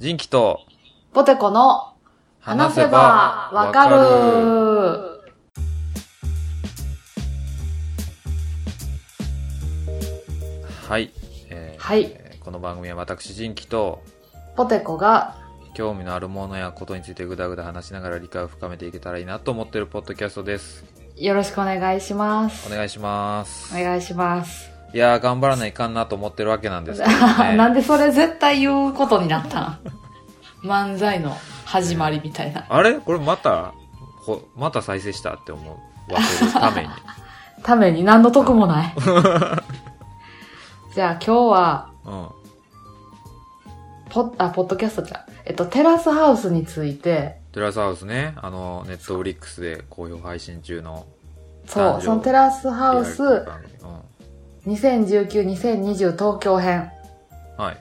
人気とポテコの話せばわかる。はい、えーはいえーこの番組は私人気とポテコが興味のあるものやことについてぐだぐだ話しながら理解を深めていけたらいいなと思っているポッドキャストですよろしくお願いします。お願いしますお願いします。いやー頑張らないかんなと思ってるわけなんですけど なねんでそれ絶対言うことになったん？漫才の始まりみたいな。あれ？これまたほまた再生したって思わせるために。ために？何の得もない。じゃあ今日は、うん。ポあ、ポッドキャストじゃん。えっと、テラスハウスについて、テラスハウスね。あのネットフリックスで好評配信中の。そう、そのテラスハウスリアリティ番組2019-2020東京編。うんはい。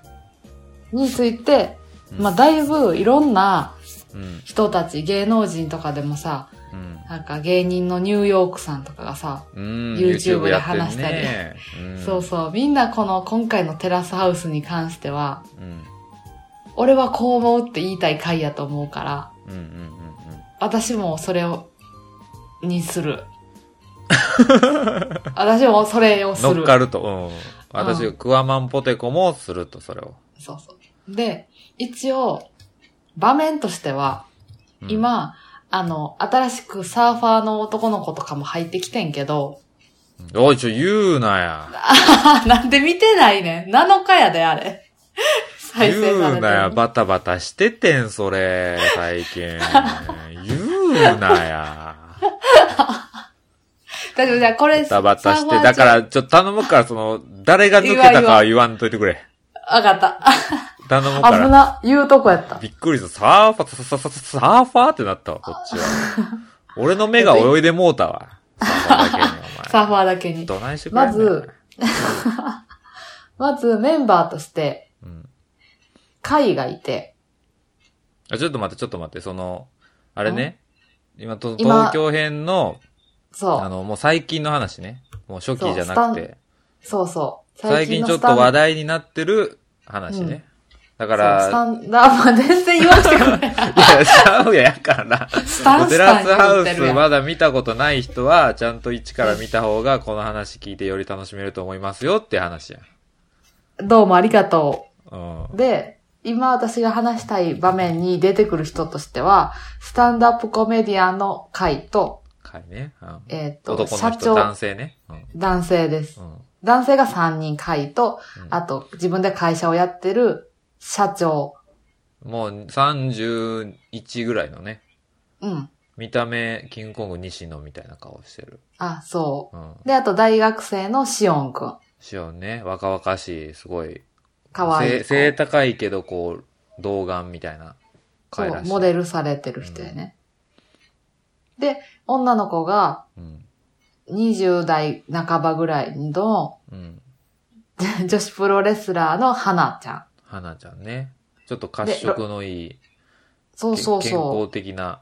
について、うん。まあだいぶいろんなうん。人たち、芸能人とかでもさ、うん。なんか芸人のニューヨークさんとかがさ、うん。YouTube で話したり。ねうん。そうそう、みんなこの今回のテラスハウスに関しては、うん。俺はこう思うって言いたい回やと思うから、うんうんうん。私もそれを、にする。私もそれをする。乗っかると、うん。私、うんクワマンポテコもすると、それを。そうそう。で、一応、場面としては、うん、今、あの、新しくサーファーの男の子とかも入ってきてんけど、おい、ちょ、言うなや。あ なんで見てないねん。7日やで、あれ。再生されてる。言うなや、バタバタしててん、それ、最近。言うなや。だけどじゃあこれ、バタバタして、だから、ちょっと頼むから、その、誰が抜けたかは言わんといてくれ。わかった。頼むから。危な、言うとこやった。びっくりした。サーファー、サササササーファーってなったわ、こっちは。俺の目が泳いでもうたわ。サーファーだけに、お前。サーファーだけに。どないしてくれまず、まずメンバーとして、うん。がいて、あ、ちょっと待って、ちょっと待って、その、あれね、今と、今東京編の、そう、あの、もう最近の話ね。もう初期じゃなくて、そうそう。最近ちょっと話題になってる話ね。だかそうスタら、ンダード、全然言わせてくれ。いや、ちゃうや、やから。スタンテスタンラスハウス言ってるやん。まだ見たことない人は、ちゃんと一から見た方が、この話聞いてより楽しめると思いますよって話や。どうもありがとうん。う。で、今私が話したい場面に出てくる人としては、スタンドアップコメディアンのカイと、かいね。うんえっ、と、男の人、社長、男性ね。うん。男性です。うん。男性が3人カイと、うんあと自分で会社をやってる社長。もう31ぐらいのね。うん。見た目、キングコング西野みたいな顔してる。あ、そうん。う。で、あと大学生のシオンくん。シオンね、若々しい、すごい。かわいい子。背背高いけど、こう、童顔みたいな。そう、モデルされてる人やね。で、女の子がうん。20代半ばぐらいのうん。女子プロレスラーの花ちゃん。花ちゃんね。ちょっと褐色のいい、そうそうけ健そ康的な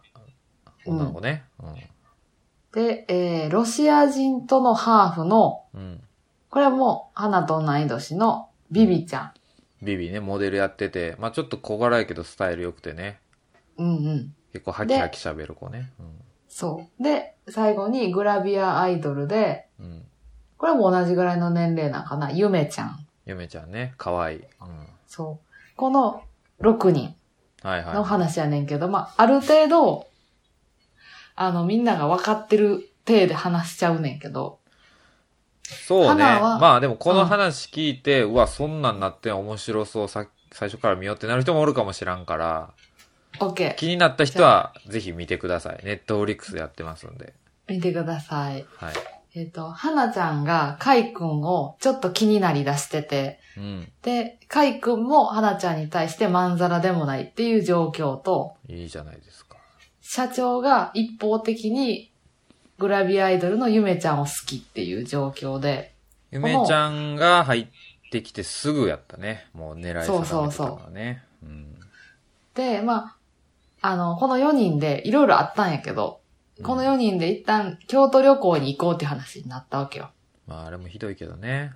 女の子ね。う。で、えー、ロシア人とのハーフの、うん。うん。これはもう花と同い年のビビちゃビビね、モデルやってて、まあちょっと小柄やけどスタイル良くてね。ん。うんうん。結構ハキハキ喋る子ね。そう。で、最後にグラビアアイドルで、うん。うん。これも同じぐらいの年齢なんかな、ゆめちゃん。ゆめちゃんね、可愛い。うん。そう。この6人はいはい。の話やねんけど、まあ、ある程度、あの、みんなが分かってる体で話しちゃうねんけど、そうね。まあでもこの話聞いて、うわ、そんなんなってん面白そう、さ、最初から見ようってなる人もおるかもしらんから、OK。気になった人はぜひ見てください。ネットフリックスでやってますんで。見てください。はい。えっ、と、花ちゃんがカイくんをちょっと気になりだしてて、うん。で、カイくんも花ちゃんに対してまんざらでもないっていう状況と、いいじゃないですか。社長が一方的にグラビアアイドルのゆめちゃんを好きっていう状況で、ゆめちゃんが入ってきてすぐやったね。もう狙い定めてたからね。うん。で、まあ、あの、この4人でいろいろあったんやけど、この4人で一旦京都旅行に行こうって話になったわけよ。まあ、あれもひどいけどね。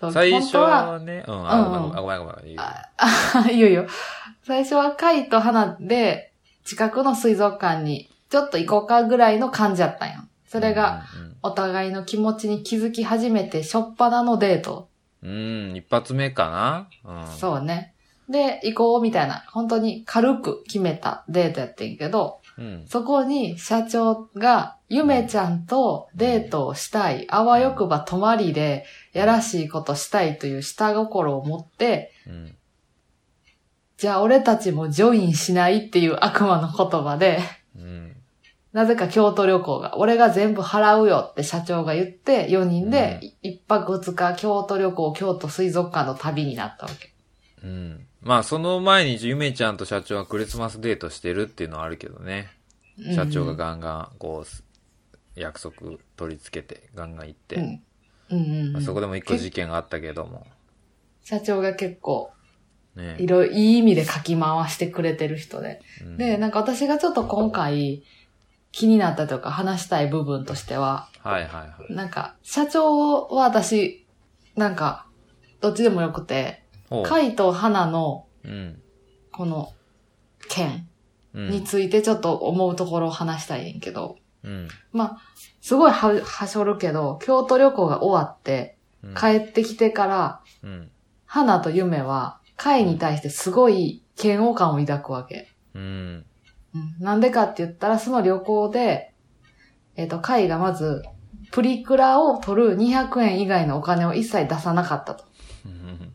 最初ははね、うん、あ、ごめん、あごめん、ごめん。いいよあ、いいよいいよ。最初はカイと花で、近くの水族館に、ちょっと行こうかぐらいの感じやったんよ。それが、、お互いの気持ちに気づき始めて、しょっぱなのデート。うん、うん、一発目かなうん。そうね。で、行こうみたいな、本当に軽く決めたデートやってんけど、うん。そこに社長が、ゆめちゃんとデートをしたい、あわよくば泊まりで、やらしいことしたいという下心を持って、うん。じゃあ俺たちもジョインしないっていう悪魔の言葉で、うん。なぜか京都旅行が、俺が全部払うよって社長が言って、4人で一泊二日京都旅行、京都水族館の旅になったわけ。うん。まあ、その前にゆめちゃんと社長はクリスマスデートしてるっていうのはあるけどね。社長がガンガン、こう、約束取り付けて、ガンガン行って。うん。うんあ、そこでも一個事件があったけども。社長が結構、ねいろいろいい意味でかき回してくれてる人で。うんで、なんか私がちょっと今回気になったとか話したい部分としては、はいはいはい。なんか社長は私、なんか、どっちでもよくて、カイと花のうん。この件うん。についてちょっと思うところを話したいねんけど、うん。まあ、すごいは、はしょるけど、京都旅行が終わって、うん。帰ってきてから、うん。花と夢は、カイに対してすごい嫌悪感を抱くわけ。うん。うんなんでかって言ったら、その旅行で、えっ、と、カイがまず、プリクラを取る200円以外のお金を一切出さなかったと。うん。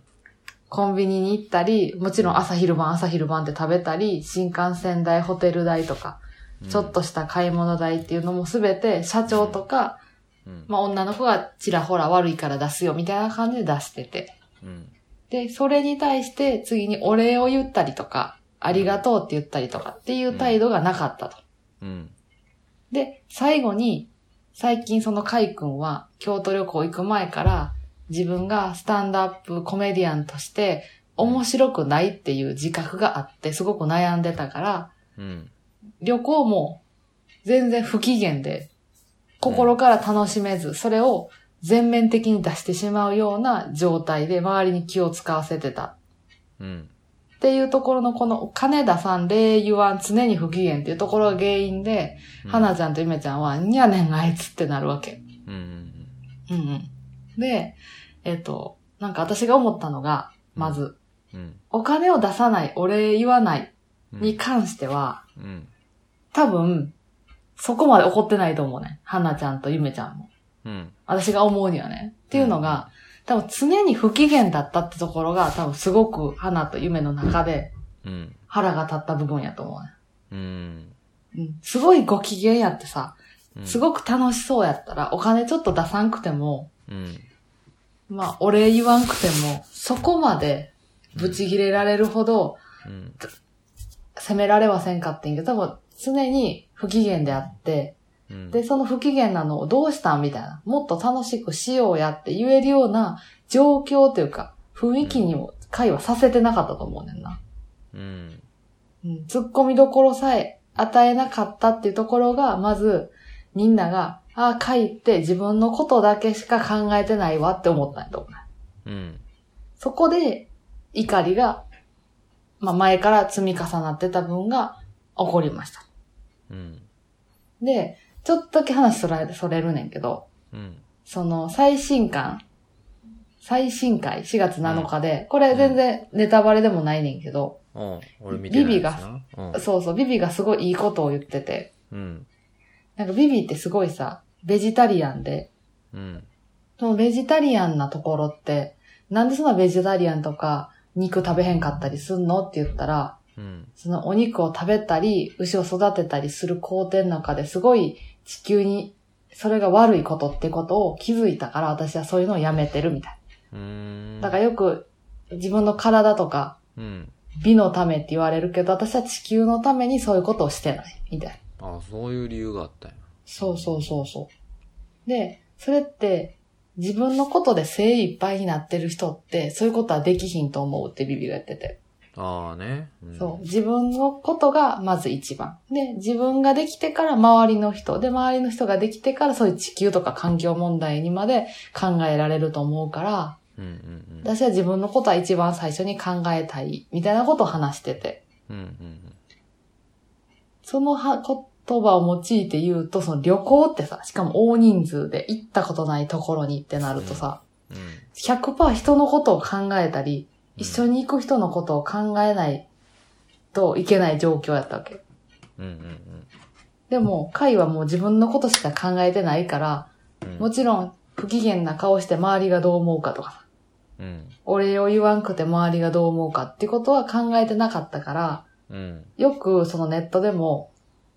コンビニに行ったり、もちろん朝昼晩朝昼晩って食べたり、新幹線代、ホテル代とか、ちょっとした買い物代っていうのもすべて社長とか、うん。まあ女の子がちらほら悪いから出すよみたいな感じで出してて。うん。で、それに対して次にお礼を言ったりとか、ありがとうって言ったりとかっていう態度がなかったと。うん。で、最後に、最近そのカイ君は京都旅行行く前から自分がスタンドアップコメディアンとして面白くないっていう自覚があってすごく悩んでたから、うん。旅行も全然不機嫌で心から楽しめず、それを全面的に出してしまうような状態で周りに気を使わせてた。うん。っていうところのこの金田さん、礼言わん、常に不機嫌っていうところが原因で、花ちゃんとゆめちゃんは、にゃねんあいつってなるわけ。うん。うんうん。で、えっ、と、なんか私が思ったのが、まず、うん。お金を出さない、お礼言わないうん。に関しては、うん。多分、そこまで怒ってないと思うね。花ちゃんとゆめちゃんも。うん。私が思うにはね。っていうのが、多分常に不機嫌だったってところが、多分すごく花と夢の中でうん。腹が立った部分やと思うね。うん。うん。すごいご機嫌やってさ、うん。すごく楽しそうやったら、お金ちょっと出さんくても、うん。まあ、お礼言わんくても、そこまで、ブチ切れられるほど、うん。責められはせんかってんけど、多分、常に不機嫌であって、うん。で、その不機嫌なのをどうしたんみたいな、もっと楽しくしようやって言えるような状況というか、雰囲気にも会話させてなかったと思うねんな。うん。うん、突っ込みどころさえ与えなかったっていうところが、まず、みんなが、ああ、会って自分のことだけしか考えてないわって思ったんやと思う。うん。そこで、怒りが、まあ前から積み重なってた分が起こりました。うん。で、ちょっとだけ話それそれるねんけど、うん。その最新刊、最新回4月7日で、これ全然ネタバレでもないねんけど、おう俺見てビビが。うん。そうそう、ビビがすごいいいことを言ってて、うん。なんかビビってすごいさ、ベジタリアンで、うん。そのベジタリアンなところって、なんでそんなベジタリアンとか肉食べへんかったりすんのって言ったら、うん。そのお肉を食べたり、牛を育てたりする工程の中ですごい地球にそれが悪いことってことを気づいたから私はそういうのをやめてるみたい。だからよく自分の体とかうん。美のためって言われるけど私は地球のためにそういうことをしてないみたいな。あ、そういう理由があったんや。そうそうそうそう。で、それって自分のことで精一杯になってる人ってそういうことはできひんと思うってビビが言ってて。ああね。んそう。自分のことがまず一番。で、自分ができてから周りの人。で、周りの人ができてからそういう地球とか環境問題にまで考えられると思うから、うんうん私は自分のことは一番最初に考えたい、みたいなことを話してて。うん。うんうんそのは言葉を用いて言うと、その旅行ってさ、しかも大人数で行ったことないところにってなるとさ、うん。100%人のことを考えたり、一緒に行く人のことを考えないといけない状況やったわけ。うんうんでも、カイはもう自分のことしか考えてないから、うん。もちろん不機嫌な顔して周りがどう思うかとかさ、うん。お礼を言わんくて周りがどう思うかってことは考えてなかったから、うん。よくそのネットでも、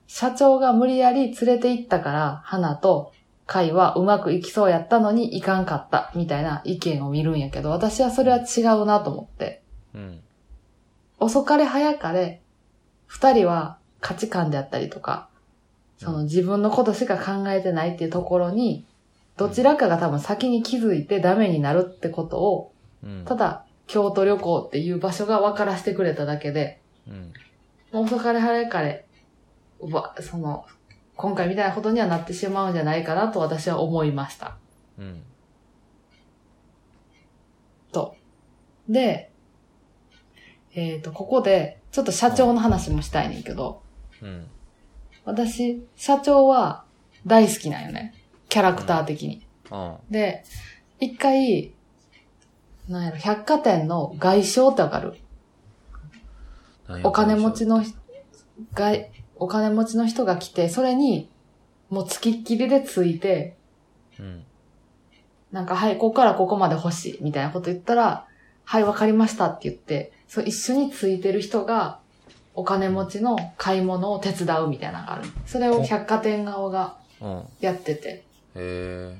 社長が無理やり連れて行ったから、花と会はうまくいきそうやったのにいかんかった、みたいな意見を見るんやけど、私はそれは違うなと思って。うん。遅かれ早かれ、二人は価値観であったりとか、その自分のことしか考えてないっていうところに、どちらかが多分先に気づいてダメになるってことを、うん。ただ京都旅行っていう場所が分からせてくれただけで、うん。もう遅かれ早かれ、うわ、その、今回みたいなことにはなってしまうんじゃないかなと私は思いました。うん。と。で、えっ、と、ここで、ちょっと社長の話もしたいねんけど、うん。私、社長は大好きなんよね。キャラクター的に。あで、一回、なんやろ、百貨店の外商ってわかる？あ。お金持ちの人、外、お金持ちの人が来て、それに、もう付きっきりでついて、うん。なんか、はい、ここからここまで欲しい、みたいなこと言ったら、はい、わかりましたって言って、そう、一緒についてる人が、お金持ちの買い物を手伝うみたいなのがある。それを百貨店側がうん。やってて、へえ。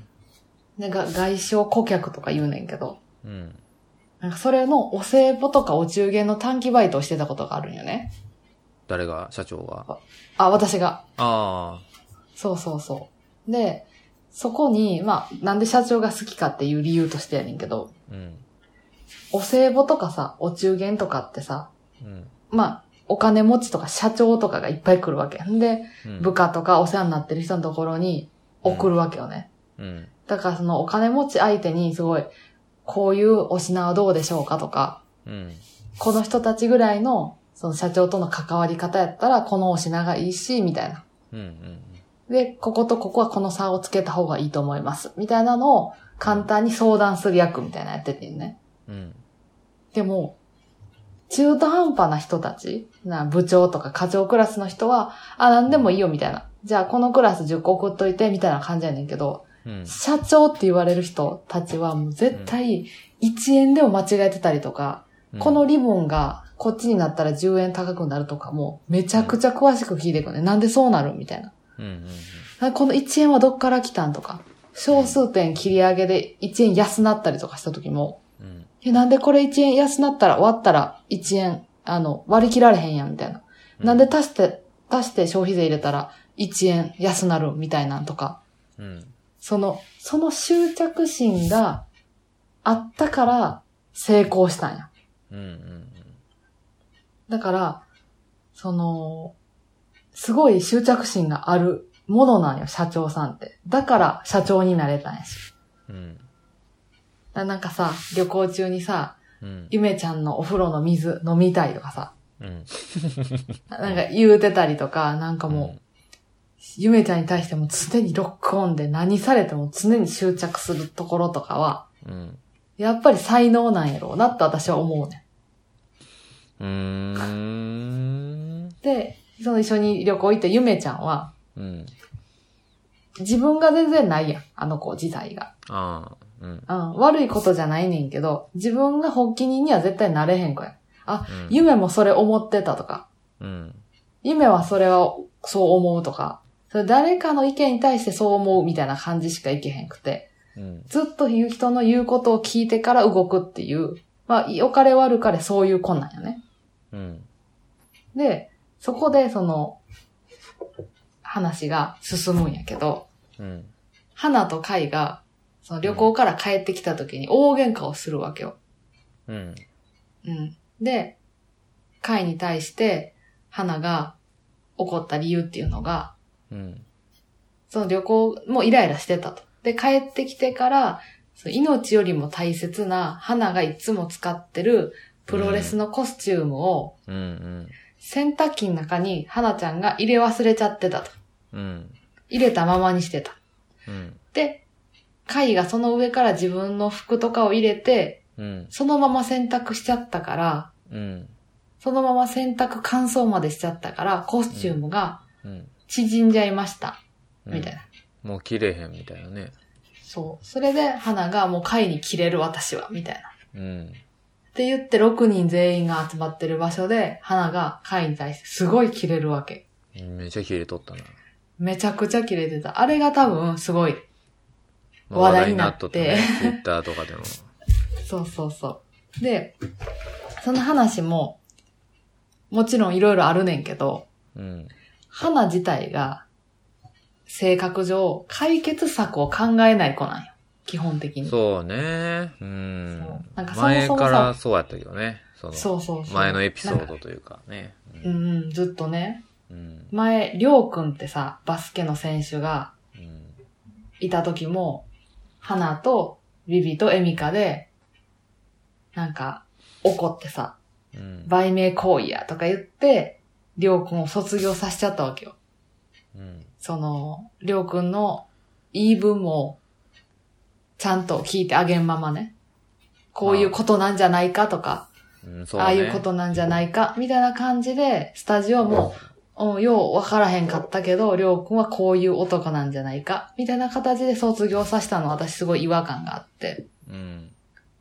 で、が外商顧客とか言うねんけど、うん。なんかそれのお歳暮とかお中元の短期バイトをしてたことがあるんよね。誰が？社長が？あ、私が。あそうそうそう。で、そこに、まあ、なんで社長が好きかっていう理由としてやねんけど、あ。うん。お歳暮とかさ、お中元とかってさ、うん。まあ、お金持ちとか社長とかがいっぱい来るわけ。んで、うん。部下とかお世話になってる人のところに送るわけよね。うん。だからそのお金持ち相手にすごい、こういうお品はどうでしょうかとか、うん。この人たちぐらいの、その社長との関わり方やったら、このお品がいいし、みたいな。うん。うん。で、こことここはこの差をつけた方がいいと思います。みたいなのを簡単に相談する役みたいなのやっててね。うん。でも、中途半端な人たち、な部長とか課長クラスの人は、あ、なんでもいいよみたいな。じゃあこのクラス10個送っといて、みたいな感じやねんけど、うん。社長って言われる人たちはもう絶対1円でも間違えてたりとか、このリボンがこっちになったら10円高くなるとかもめちゃくちゃ詳しく聞いていくね。なんでそうなるみたいな。うん。うん。あこの1円はどっから来たんとか、小数点切り上げで1円安なったりとかした時も、うん。え、なんでこれ1円安なったら割ったら1円、あの、割り切られへんやんみたいな。なんで足して、足して消費税入れたら1円安なるみたいなんとか、うん。その、その執着心があったから成功したんや。うん。うん。だから、その、すごい執着心があるものなんよ、社長さんって。だから社長になれたんやし。うん。だなんかさ、旅行中にさ、うん。ゆめちゃんのお風呂の水飲みたいとかさ、うん。なんか言うてたりとか、なんかもう、ゆめちゃんに対しても常にロックオンで何されても常に執着するところとかは、うん。やっぱり才能なんやろうなって私は思うねうーん。ん。で、その一緒に旅行行ったゆめちゃんは、うん。自分が全然ないやん、あの子自体が。ああ。うん。うん、悪いことじゃないねんけど、自分が発起人には絶対なれへん子や。あ、うん夢もそれ思ってたとか、うん。夢はそれはそう思うとか、それ誰かの意見に対してそう思うみたいな感じしかいけへんくて、うん。ずっと言う人の言うことを聞いてから動くっていう、まあ、良かれ悪かれそういう子なんよね。うん。で、そこでその、話が進むんやけど、うん。花と海が、その旅行から帰ってきた時に大喧嘩をするわけよ。うん。うん。で、カイに対して、花が怒った理由っていうのが、うん。その旅行もイライラしてたと。で、帰ってきてから、その命よりも大切な花がいつも使ってるプロレスのコスチュームを。洗濯機の中に花ちゃんが入れ忘れちゃってたと。うん。入れたままにしてた。うん。で、カイがその上から自分の服とかを入れて、うん。そのまま洗濯しちゃったから、うん。そのまま洗濯乾燥までしちゃったから、コスチュームがうん。縮んじゃいました。みたいな。もう切れへんみたいなね。そう。それで、花がもう貝に切れる私は、みたいな。うん。って言って6人全員が集まってる場所で、花が貝に対してすごい切れるわけ。めっちゃ切れとったな。めちゃくちゃ切れてた。あれが多分すごい。まあ話題になってっとったね。ツイッターとかでも。そうそうそう。で、その話も、もちろんいろいろあるねんけど、うん。花自体が、性格上、解決策を考えない子なんよ。基本的に。そうね。うん。なんかそもそもさ前からそうやったけどね。その、そうそうそう。前のエピソードというかね。うんうん、ずっとね。うん。前、りょうくんってさ、バスケの選手がうん。いた時も、花とビビとエミカで、なんか、怒ってさ、うん。売名行為やとか言って、りょうくんを卒業させちゃったわけよ。うん。その、りょうくんの言い分も、ちゃんと聞いてあげんままね。こういうことなんじゃないかとか、うん、そうね。ああいうことなんじゃないか、みたいな感じで、スタジオも、うん、よう分からへんかったけど、りょうくんはこういう男なんじゃないか、みたいな形で卒業させたのは私すごい違和感があって。うん。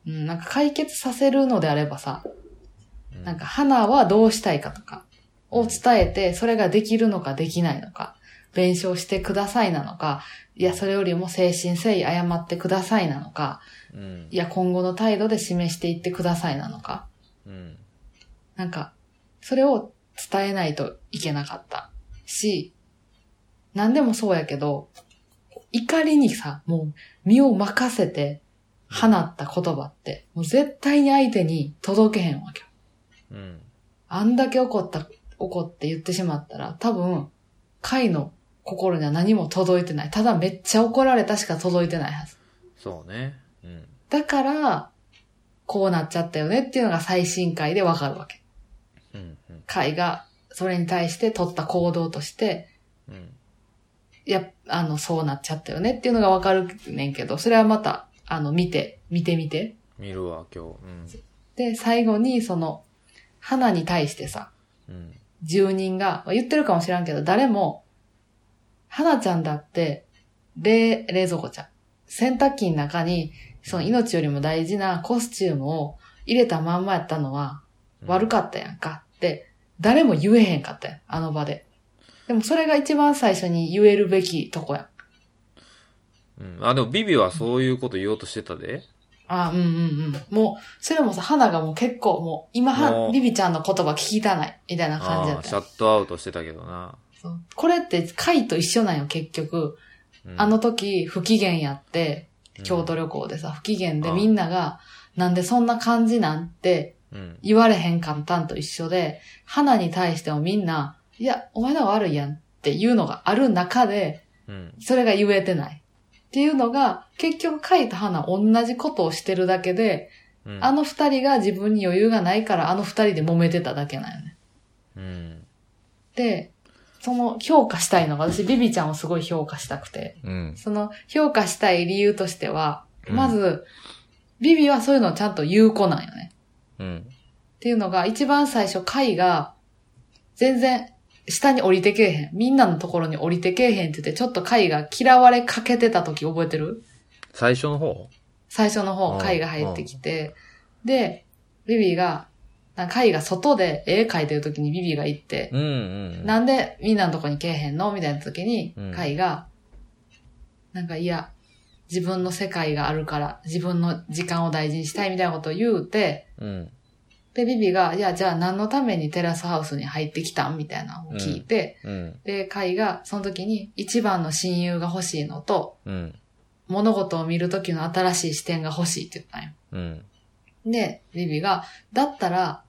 うん、なんか解決させるのであればさ、うんなんか花はどうしたいかとかを伝えて、それができるのかできないのか、弁償してくださいなのか、いや、それよりも誠心誠意謝ってくださいなのか、うんい。や、今後の態度で示していってくださいなのか、うん。なんか、それを伝えないといけなかったし、何でもそうやけど、怒りにさ、もう身を任せて放った言葉って、もう絶対に相手に届けへんわけよ。うん。あんだけ怒った、怒って言ってしまったら、多分、会の心には何も届いてない。ただめっちゃ怒られたしか届いてないはず。そうね。うん。だから、こうなっちゃったよねっていうのが最新回でわかるわけ。うん。うん。会がそれに対して取った行動として、うん。いや、あの、そうなっちゃったよねっていうのがわかるねんけど、それはまた、あの、見て、見てみて。見るわ、今日。で、最後に、その、花に対してさ、うん。うん。住人が、まあ言ってるかもしらんけど、誰も、花ちゃんだって、冷、冷蔵庫ちゃん。洗濯機の中に、その命よりも大事なコスチュームを入れたまんまやったのは悪かったやんかって、誰も言えへんかったやん、あの場で。でもそれが一番最初に言えるべきとこやん。うん。あ、でもビビはそういうこと言おうとしてたで。あうんうんうん。もう、それもさ、花がもう結構もう、今もう、はビビちゃんの言葉聞きたない、みたいな感じだったよ。シャットアウトしてたけどな。そうこれって、回と一緒なんよ、結局。うんあの、時、不機嫌やって、うん京都旅行でさ、不機嫌でみんなが、なんでそんな感じなんてうん。言われへんかったんと一緒で、花に対してもみんな、いや、お前のが悪いやんっていうのがある中で、うん。それが言えてない。っていうのが、結局、海と花同じことをしてるだけで、うん。あの二人が自分に余裕がないから、あの二人で揉めてただけなんよね。うん。で、その評価したいのが、私、ビビちゃんをすごい評価したくて、うん。その評価したい理由としては、うんまず、ビビはそういうのをちゃんと言う子なんよね。うん。っていうのが、一番最初、カイが、全然、下に降りてけえへん。みんなのところに降りてけえへんって言って、ちょっとカイが嫌われかけてた時覚えてる？最初の方？最初の方、うんカイが入ってきて、で、ビビが、なんかカイが外で絵描いてる時にビビが行って、うんうん。なんでみんなのとこに来えへんの？みたいな時にうん、カイが、なんかいや、自分の世界があるから、自分の時間を大事にしたいみたいなことを言うて、うん。で、ビビが、いや、じゃあ何のためにテラスハウスに入ってきたん？みたいなのを聞いて、うん。で、カイが、その時に一番の親友が欲しいのと、うん。物事を見る時の新しい視点が欲しいって言ったんよ。うん。で、ビビが、だったら、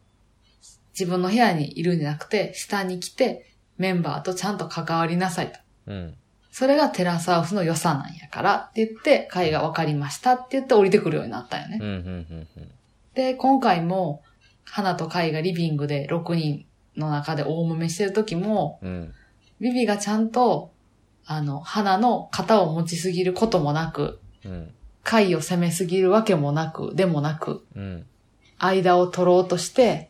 自分の部屋にいるんじゃなくて、下に来て、メンバーとちゃんと関わりなさいと。うん。それがテラスハウスの良さなんやからって言って、会が分かりましたって言って降りてくるようになったよね。で、今回も、花と会がリビングで6人の中で大揉めしてる時も、うん。ビビがちゃんと、あの、花の型を持ちすぎることもなく、うん。会を攻めすぎるわけもなく、でもなく、うん。間を取ろうとして、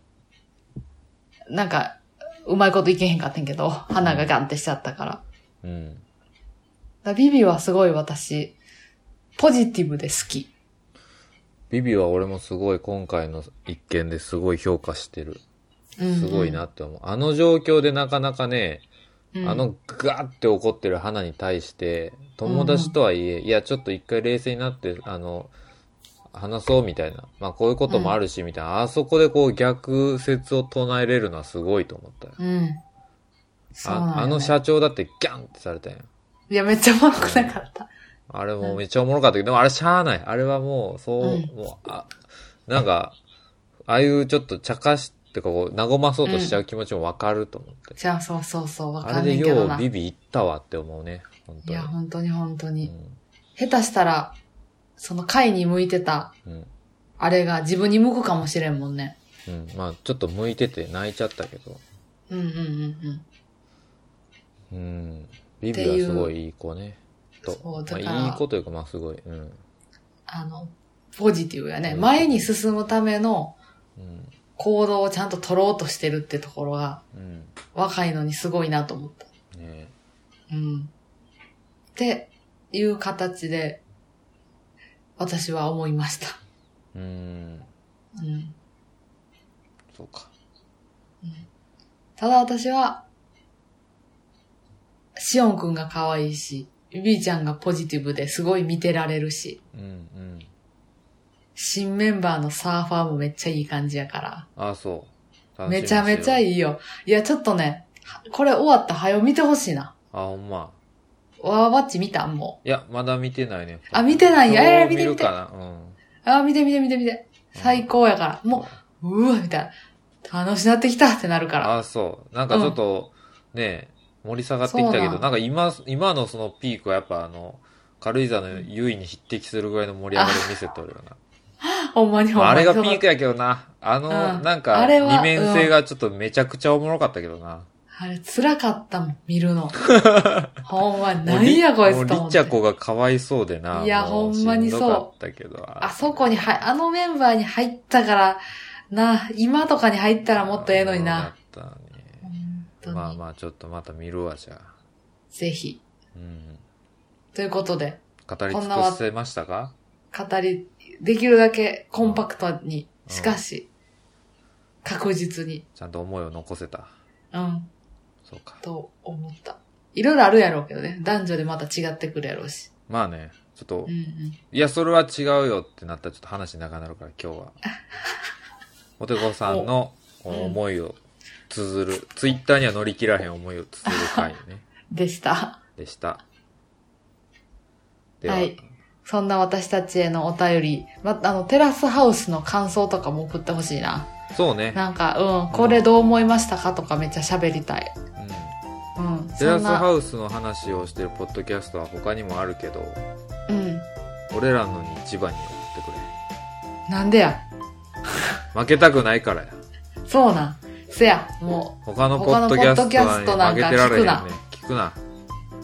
なんか、うまいこといけへんかったんけど、花がガンってしちゃったから。うん。だからビビはすごい私、ポジティブで好き。ビビは俺もすごい今回の一件ですごい評価してる。うんうんすごいなって思う。あの状況でなかなかね、うんあのガーって怒ってる花に対して、友達とはいえ、いや、ちょっと一回冷静になって、あの、話そうみたいな。まあこういうこともあるし、みたいな。あそこでこう逆説を唱えれるのはすごいと思ったよ。うん。そうなんよねああの社長だってギャンってされたやん。いや、めっちゃおもろくなかった。あれもめっちゃおもろかったけど、でもあれしゃあない。あれはもう、そう、うんもう、あ、なんか、ああいうちょっと茶化し、ってかこう、和まそうとしちゃう気持ちもわかると思って。じゃあ、そうそうそう、わかんあれでようビビいったわって思うね。本当に。や、本当に本当に。うん下手したら、その回に向いてた、うん。あれが自分に向くかもしれんもんね。うん。まあ、ちょっと向いてて泣いちゃったけど。うんうんうんうん。うん。ビビはすごいいい子ね。と。そうだからまあ、いい子というか、まあすごい。うん。あの、ポジティブやね。うん前に進むためのうん。行動をちゃんと取ろうとしてるってところが、うん。若いのにすごいなと思った。ねうん。っていう形で、私は思いました。うん。うん。そうか。ただ私は、シオンくんが可愛いし、ビーちゃんがポジティブですごい見てられるし、うん。うん。新メンバーのサーファーもめっちゃいい感じやから、あ、そう。めちゃめちゃい。いいよ。いや、ちょっとね、これ終わったら早よ見てほしいな。あ、ほんま。ワーバッチ見たもいや、まだ見てないね。あ見てないんやえー見て見て。うん。う。あ、見て見て見て見て。最高やから。もう、うわ、みたいな。楽しなってきたってなるから。あ、そう。なんかちょっと、ね盛り下がってきたけど、なんか今、今のそのピークはやっぱあの、軽井沢の優位に匹敵するぐらいの盛り上がりを見せとるよな。ほんまにほんまに。あれがピークやけどな。あの、うんなんか、あれは二面性がちょっとめちゃくちゃおもろかったけどな。あれ、辛かったもん、見るの。ほんま、何やこいつと思ってリッチャ。コがかわいそうでな。いやほんまにそうけど。あそこには、あのメンバーに入ったから、な、今とかに入ったらもっとええのにな。当に。まあまあ、ちょっとまた見るわ、じゃあ。ぜひ。うん。ということで、語り尽くせましたか？語り、できるだけコンパクトに、しかし、確実に、ちゃんと思いを残せた。うん、そうか。と思った。いろいろあるやろうけどね。男女でまた違ってくるやろうし。まあね、ちょっと、うんうん。いや、それは違うよってなったらちょっと話長くなるから、今日は。おてこさんの思いを綴る、ツイッターには乗り切らへん思いを綴る回ね、でした。でした。では、はいそんな私たちへのお便り、ま、あの、テラスハウスの感想とかも送ってほしいな。そうね。なんか、うん、これどう思いましたかとかめっちゃ喋りたい。うん。うん。テラスハウスの話をしてるポッドキャストは他にもあるけど、うん。俺らのに一番に送ってくれ。なんでや。負けたくないからや。そうなん。せや、も他のポッドキャスト他のポッドキャストなんか聞く。聞くな。う、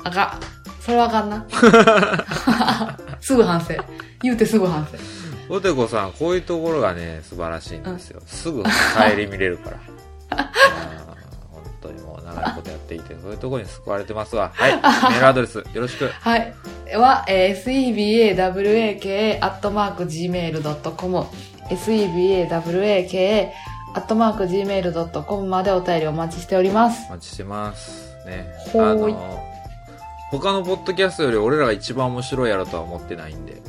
あかん。それはあかんな。すぐ反省。言うてすぐ反省。おてこさん、こういうところがね、素晴らしいんですよ。すぐ帰り見れるから。本当にもう長いことやっていて、そういうところに救われてますわ。はい。メールアドレス、よろしく。はい。は、えー、sebawaka、アットマーク、gmail.com、sebawaka、アットマーク、gmail.com までお便りお待ちしております。お待ちしてます。ね。あの、他のポッドキャストより俺らが一番面白いやろとは思ってないんで。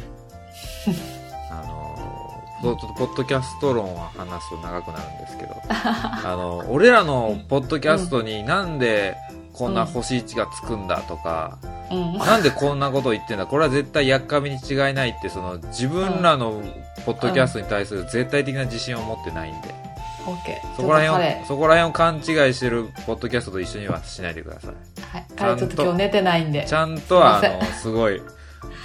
あの、ポッポッドキャスト論は話すと長くなるんですけど、あの、俺らのポッドキャストになんでこんな星1がつくんだとか、うん。なんでこんなこと言ってんだこれは絶対やっかみに違いないって、その自分らのポッドキャストに対する絶対的な自信を持ってないんで。オッケー。そこら辺を、そこら辺を勘違いしてるポッドキャストと一緒にはしないでください。彼、はい。彼ちょっと今日寝てないんで。ちゃんとは、あの、すごい、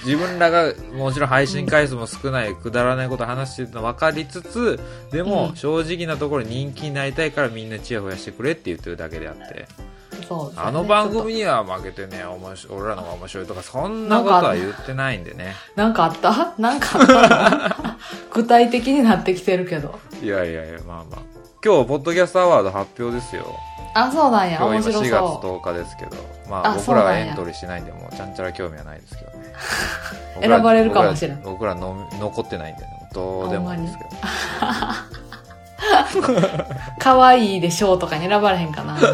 自分らがもちろん配信回数も少ない、くだらないこと話してるの分かりつつ、でうんも正直なところ人気になりたいからみんなチヤホヤしてくれって言ってるだけであって、そうあの番組には負けてね、面白い俺らの方が面白いとか、そんなことは言ってないんでね。となんかあった？なんかあった 具体的になってきてるけど。いやいやいや、まあまあ。今日、ポッドキャストアワード発表ですよ。あ、そうなんや。今日今面白4月そう。10日ですけど、まああ僕らはエントリーしないんで、もうちゃんちゃら興味はないですけどね。選ばれるかもしれん僕ら僕らの残ってないんで、ね、どうでもいいんですけど。可愛いでしょうとかに選ばれへんかな。ね、まあ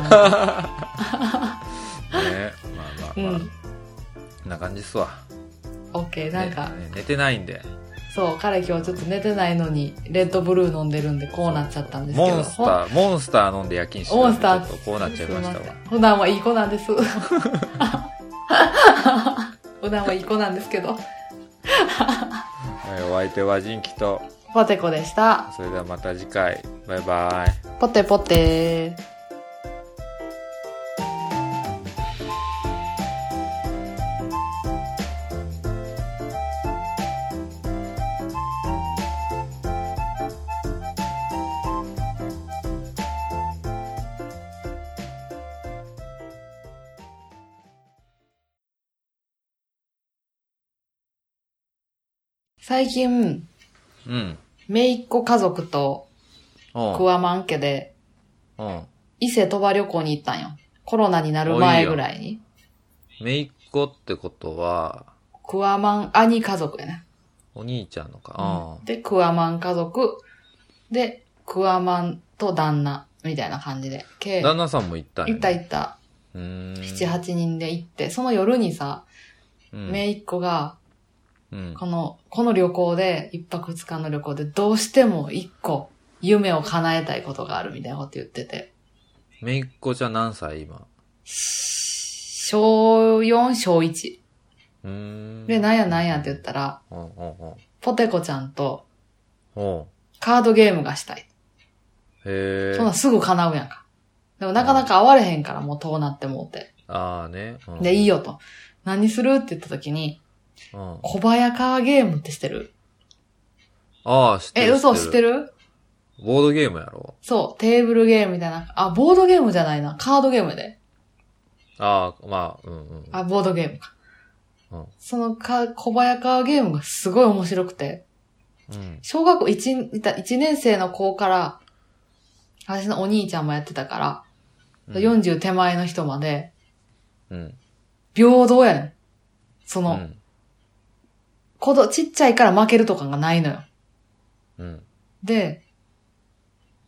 まあうまあ、ん。こんな感じっすわ。オッケー。なんか、ねね寝てないんで、そう、彼今日ちょっと寝てないのに、レッドブルー飲んでるんで、こうなっちゃったんですけど。モンスター、モンスター飲んで夜勤してモンスターこうなっちゃいましたわ普段はいい子なんです。普段はいい子なんですけど。はい、お相手はジンキと、ポテコでした。それではまた次回、バイバイ。ポテポテ最近、うん。めいっ子家族とうん。クワマン家でうん。伊勢鳥羽旅行に行ったんよ。コロナになる前ぐらいに。めいっ子ってことは、クワマン兄家族やね。お兄ちゃんのか。で、クワマン家族。で、クワマンと旦那、みたいな感じで。うん。計、旦那さんも行ったんや行った行った。うーん。七八人で行って、その夜にさ、うん。めいっ子が、うん。この、この旅行で、一泊二日の旅行で、どうしても一個、夢を叶えたいことがあるみたいなこと言ってて。めいっ子ちゃん何歳今？小4、小1。うーん。で、なんやなんやって言ったら、うんうんうん。ポテコちゃんとカードゲームがしたい。へえ。そんなんすぐ叶うやんか。でもなかなか会われへんから、もう遠なってもうて。ああね。うんで、いいよと。何するって言った時に、うん。小早川ゲームって知ってる？ああ、知ってる。え、嘘知ってるボードゲームやろ？そう、テーブルゲームみたいな。あ、ボードゲームじゃないな。カードゲームで。ああ、まあ、うんうん。あ、ボードゲームか。うんそのか、小早川ゲームがすごい面白くて、うん。小学校 1, 1年生の子から、私のお兄ちゃんもやってたから、うん40手前の人まで、うん。平等やねん。その、うん。子供、ちっちゃいから負けるとかがないのよ。うん。で、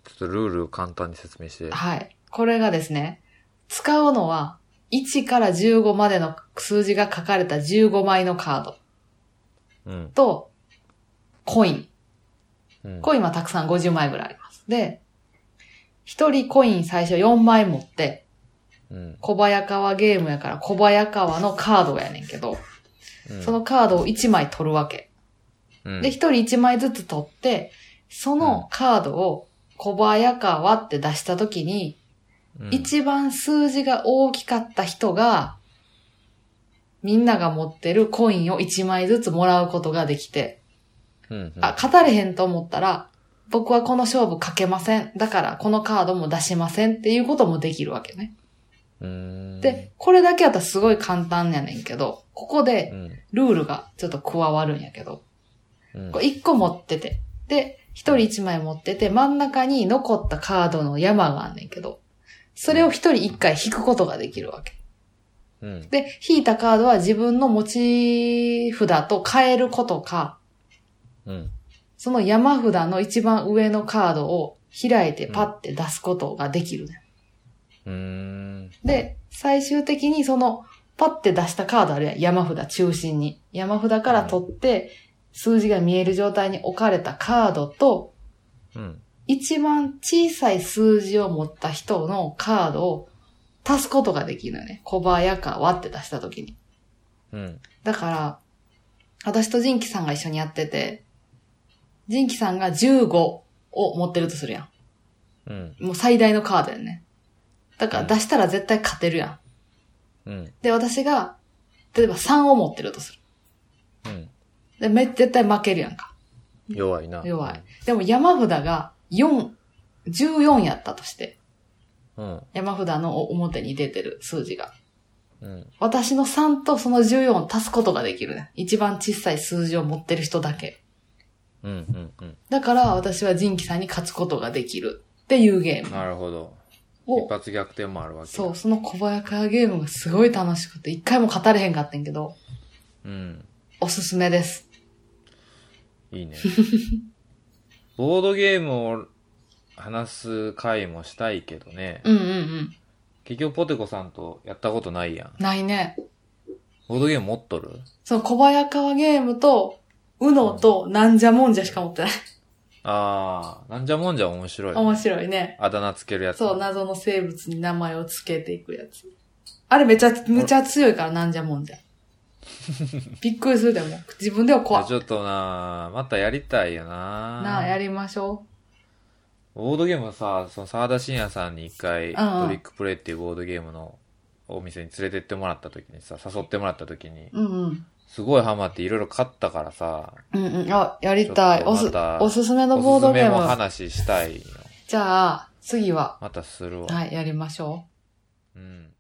ちょっとルールを簡単に説明して。はい。これがですね、使うのは、1から15までの数字が書かれた15枚のカードうん。と、コイン。うん。コインはたくさん50枚ぐらいあります。で、1人コイン最初4枚持って、うん。小早川ゲームやから小早川のカードやねんけど、うんそのカードを1枚取るわけ。うん、で、1人1枚ずつ取って、そのカードを小早川って出したときに、うん、一番数字が大きかった人が、みんなが持ってるコインを1枚ずつもらうことができて、うん、うん。あ、勝たれへんと思ったら、僕はこの勝負かけません。だからこのカードも出しませんっていうこともできるわけね。で、これだけやったらすごい簡単やねんけど、ここでうん、ルールがちょっと加わるんやけど、うん。これ1個持ってて、で、1人1枚持ってて、真ん中に残ったカードの山があんねんけど、それを1人1回引くことができるわけ。うん、で、引いたカードは自分の持ち札と変えることか、うん、その山札の一番上のカードを開いてパッて出すことができるね。うーん、で、最終的にそのパッて出したカードあるやん。山札中心に。山札から取って、数字が見える状態に置かれたカードと、うん、一番小さい数字を持った人のカードを足すことができるのよね。小早川って出した時に。うん、だから、私とジンキさんが一緒にやってて、ジンキさんが15を持ってるとするやん。うん。もう最大のカードやね。だから出したら絶対勝てるやん。うん。で、私が、例えば3を持ってるとする。うん。で、め、絶対負けるやんか。弱いな。弱い。でも山札が4、14やったとして、うん。山札の表に出てる数字が。うん。私の3とその14を足すことができるね。一番小さい数字を持ってる人だけ。うん。うん。うん。だから私はジンキさんに勝つことができるっていうゲームなるほど。一を、発逆転もあるわけ。そう、その小早川ゲームがすごい楽しくて、一回も勝たれへんかったんけど、うん。おすすめです。いいね。ボードゲームを話す回もしたいけどね。うんうんうん。結局ポテコさんとやったことないやん。ないね。ボードゲーム持っとる？その小早川ゲームと、うのとなんじゃもんじゃしか持ってない。あー、なんじゃもんじゃ面白い、面白いね。あだ名つけるやつ。そう、謎の生物に名前をつけていくやつ。あれめちゃ、めちゃ強いからなんじゃもんじゃ。びっくりするでも。自分では怖い。ちょっとなまたやりたいよななあ、やりましょボードゲームさ、その沢田信也さんに一回、うんトリックプレイっていうボードゲームのお店に連れてってもらった時にさ、誘ってもらった時に、う。うんうん。すごいハマっていろいろ買ったからさ、うんうん。あ、やりたい。おすおすすめのおボーすすめもドゲーム。話したいよ。じゃあ、次は、またするわ。はい、やりましょう。うん。